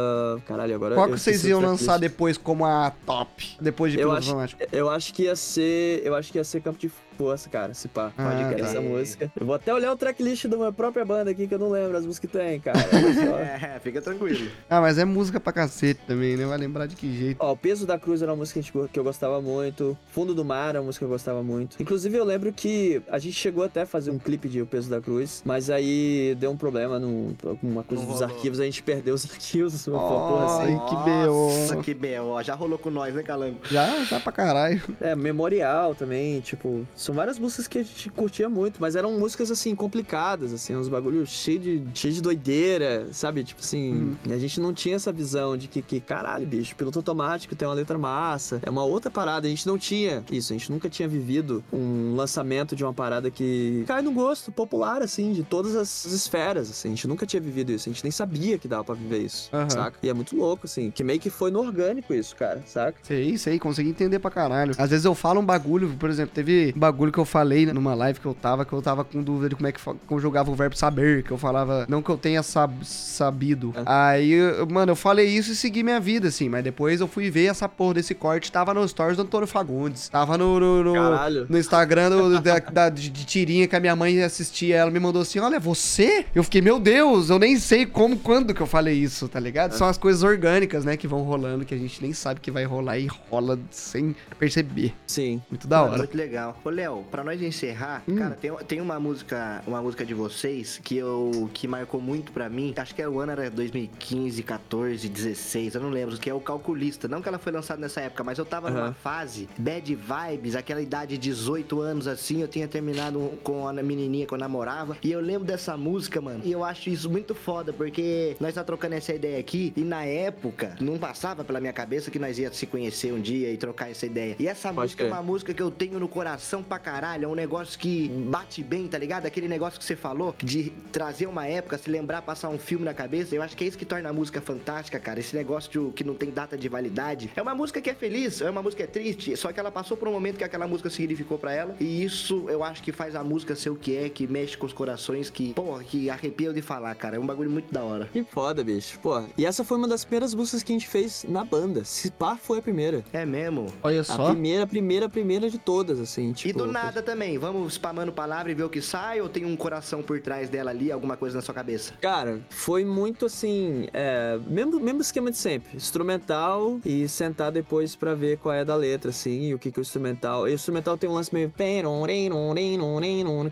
Caralho, agora... Qual eu que vocês iam lançar depois como a top? Depois de Eu piloto acho, automático? eu acho que ia ser. Eu acho que ia ser Campo de Força, cara. Se pá. Ah, Pode crer tá. essa música. Eu vou até olhar o tracklist da minha própria banda aqui, que eu não lembro as músicas que tem, cara. (laughs) Só. É, fica tranquilo. Ah, mas é música pra cacete também, né? Vai lembrar de que jeito. Ó, o Peso da Cruz era uma música que eu gostava muito. Fundo do Mar era uma música que eu gostava muito. Inclusive, eu lembro que a gente chegou até a fazer um clipe de O Peso da Cruz, mas aí deu um problema, num, alguma coisa Não dos rolou. arquivos, a gente perdeu os (laughs) arquivos, uma porra assim. Ai, que B.O. Nossa, que B.O. Já rolou com nós, né, Calango? Já, já pra caralho. É, Memorial também, tipo, são várias músicas que a gente curtia muito, mas eram músicas, assim, complicadas, assim, uns bagulhos cheios de, cheio de doideira, sabe? Tipo assim, a gente não tinha essa visão de que, que, caralho, bicho, piloto automático tem uma letra massa, é uma outra parada, a gente não tinha isso, a gente nunca tinha vivido um lançamento de uma parada que cai no gosto popular, assim, de todas as esferas, assim, a gente nunca tinha vivido isso, a gente nem sabia que dava pra viver isso, Aham. saca? E é muito louco, assim, que meio que foi no orgânico isso, cara, saca? Sei, sei, consegui entender pra caralho. Às vezes eu falo um bagulho, por exemplo, teve um bagulho que eu falei numa live que eu tava, que eu tava com dúvida de como é que conjugava o verbo saber, que eu falava, não que eu tenha sab- sabido. É. Aí, mano, eu falei isso e segui minha vida, assim, mas depois eu fui ver essa porra desse corte, tava no stories do Antônio Fagundes, tava no, no, no- no Instagram do- da, da- de, de tirinha que a minha mãe assistia, ela me mandou assim, olha, você? Eu fiquei, meu Deus, eu nem sei como, quando que eu falei isso, tá ligado? São as coisas orgânicas, né, que vão rolando, que a gente nem sabe que vai rolar e rola sem perceber. Sim. Muito da Mano, hora. Muito legal. Ô, Léo, pra nós encerrar, Hum. cara, tem, tem uma música, uma música de vocês que eu que marcou muito pra mim. Acho que o ano era 2015, 14, 16, eu não lembro, que é o Calculista. Não que ela foi lançada nessa época, mas eu tava numa Aham. fase bad vibes, aquela idade de 18 anos assim, eu tinha terminado com a menininha que eu namorava, e eu lembro dessa música, mano. E eu acho isso muito foda, porque nós tá trocando essa ideia aqui, e na época não passava pela minha cabeça que nós ia se conhecer um dia e trocar essa ideia. E essa Pode música é uma música que eu tenho no coração pra caralho. É um negócio que bate bem, tá ligado? Aquele negócio que você falou de trazer uma época, se lembrar, passar um filme na cabeça. Eu acho que é isso que torna a música fantástica, cara. Esse negócio de, que não tem data de validade. É uma música que é feliz, é uma música que é triste, só que ela passou por um momento que aquela música significou pra ela. E isso eu acho que faz a música ser o que é, que mexe com os corações, que, porra, que arrepia de falar, cara. É um bagulho muito da hora. Que foda, bicho. Pô, e essa foi uma das primeiras músicas que a gente fez na banda. Se pá, foi a primeira. É mesmo. Olha A só. primeira, primeira, primeira de todas, assim, tipo... Do nada também. Vamos spamando palavra e ver o que sai ou tem um coração por trás dela ali, alguma coisa na sua cabeça? Cara, foi muito assim, é, mesmo, mesmo esquema de sempre, instrumental e sentar depois pra ver qual é da letra, assim, e o que que o instrumental... E o instrumental tem um lance meio...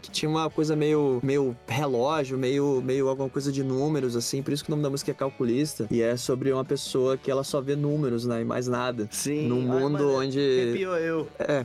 que tinha uma coisa meio, meio relógio, meio, meio alguma coisa de números, assim, por isso que o nome da música é Calculista, e é sobre uma pessoa que ela só vê números, né, e mais nada. Sim. Num Ai, mundo mano, onde... Arrepiou eu. É.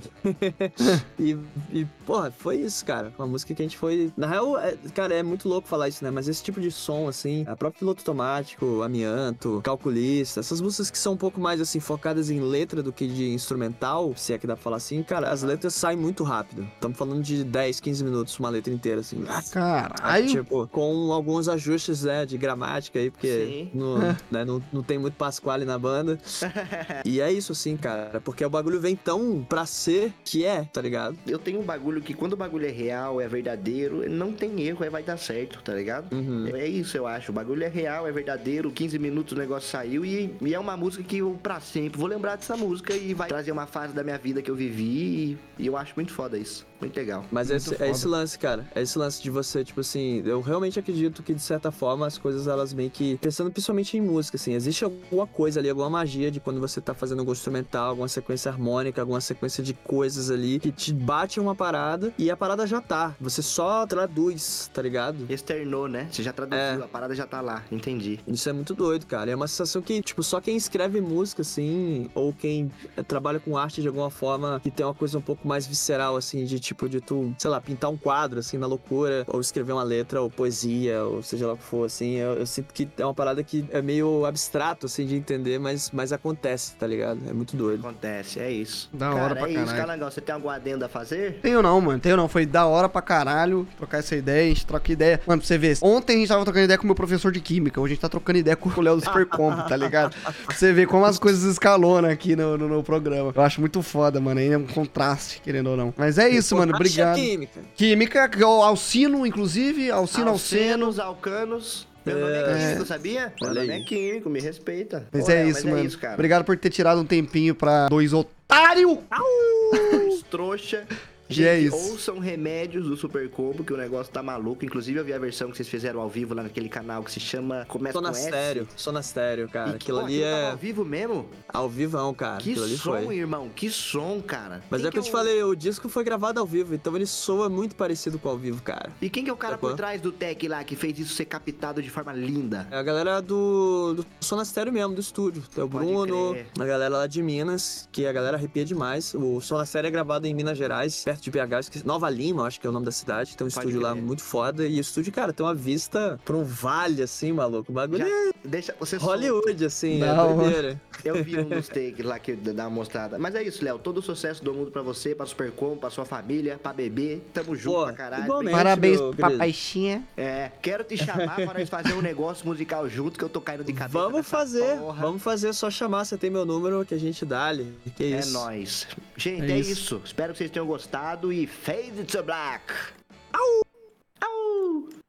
(laughs) e, e, porra, foi isso, cara. Uma música que a gente foi. Na real, é- cara, é muito louco falar isso, né? Mas esse tipo de som, assim, a próprio piloto automático, amianto, calculista, essas músicas que são um pouco mais, assim, focadas em letra do que de instrumental, se é que dá pra falar assim, cara, as letras saem muito rápido. Estamos falando de 10, 15 minutos, uma letra inteira, assim. Caralho. Tipo, com alguns ajustes, né, de gramática aí, porque Sim. não, né, não, não tem muito Pasquale na banda. (laughs) e é isso, assim, cara, porque o bagulho vem tão pra ser que é, tá ligado? Eu tenho um bagulho que quando o bagulho é real, é verdadeiro, não tem erro, aí vai dar certo, tá ligado? Uhum. É isso, eu acho. O bagulho é real, é verdadeiro. 15 minutos o negócio saiu e, e é uma música que eu, pra sempre, vou lembrar dessa música e vai trazer uma fase da minha vida que eu vivi. E, e eu acho muito foda isso. Muito legal. Mas Muito esse, é esse lance, cara. É esse lance de você, tipo assim, eu realmente acredito que, de certa forma, as coisas, elas meio que. Pensando principalmente em música, assim, existe alguma coisa ali, alguma magia de quando você tá fazendo algum instrumental, alguma sequência harmônica, alguma sequência de coisas ali que te bate uma parada e a parada já tá. Você só traduz, tá ligado? Externou, né? Você já traduziu, É. a parada já tá lá. Entendi. Isso é muito doido, cara. É uma sensação que, tipo, só quem escreve música, assim, ou quem eh, trabalha com arte de alguma forma, que tem uma coisa um pouco mais visceral, assim, de tipo, de tu, sei lá, pintar um quadro, assim, na loucura, ou escrever uma letra, ou poesia, ou seja lá o que for, assim. Eu, eu sinto que é uma parada que é meio abstrato, assim, de entender, mas, mas acontece, tá ligado? É muito doido. Acontece, é isso. Da Cara, hora pra é isso, caralho. Calangão. Você tem algum adendo a fazer? Tenho não, mano. Tenho não. Foi da hora pra caralho trocar essa ideia. A gente troca ideia. Mano, pra você ver. Ontem a gente tava trocando ideia com o meu professor de química. Hoje a gente tá trocando ideia com o Léo do Supercombo, tá ligado? Pra você ver como as coisas escalonam aqui no, no, no programa. Eu acho muito foda, mano. Aí é um contraste, querendo ou não. Mas é isso, mano. Acha Obrigado. química. Química, que é o Alcino, inclusive. Alcino, Alceno. Alcenos, Alcanos. Meu nome é É. químico, sabia? Meu Olha nome é químico, me respeita. Mas Pô, é isso, mas mano. É isso, cara. Obrigado por ter tirado um tempinho pra dois otários. Os trouxa. E Gente, é isso. ouçam remédios do Super Combo, que o negócio tá maluco. Inclusive, eu vi a versão que vocês fizeram ao vivo lá naquele canal que se chama Começa com S. Sonastério, sonastério, cara. E, Aquilo pô, ali é ao vivo mesmo? ao vivão, cara. Que Aquilo som, foi. irmão. Que som, cara. Mas Quem é o que eu te o- falei, o disco foi gravado ao vivo, então ele soa muito parecido com ao vivo, cara. E quem que é o cara Sacou? por trás do tech lá que fez isso ser captado de forma linda? É a galera do, do Sonastério mesmo, do estúdio. Tem o Pode Bruno, crer. a galera lá de Minas, que a galera arrepia demais. O Sonastério é gravado em Minas Gerais, perto de BH, esqueci- Nova Lima, acho que é o nome da cidade. Tem um Pode estúdio lá crer. muito foda. E o estúdio, cara, tem uma vista pra um vale, assim, maluco. O bagulho Já- é Deixa você Hollywood, assim, Da é hora. doideira. Eu vi um dos takes lá que dá uma mostrada. Mas é isso, Léo. Todo o sucesso do mundo pra você, pra Supercom, pra sua família, pra bebê. Tamo junto Pô, pra caralho. igualmente. Parabéns, papaixinha. É, quero te chamar para nós fazer um negócio musical junto que eu tô caindo de cabeça. Vamos fazer, porra. vamos fazer, só chamar, você tem meu número que a gente dá ali. Que É isso. nóis. Gente, É é, isso. isso. Espero que vocês tenham gostado e Fade to Black.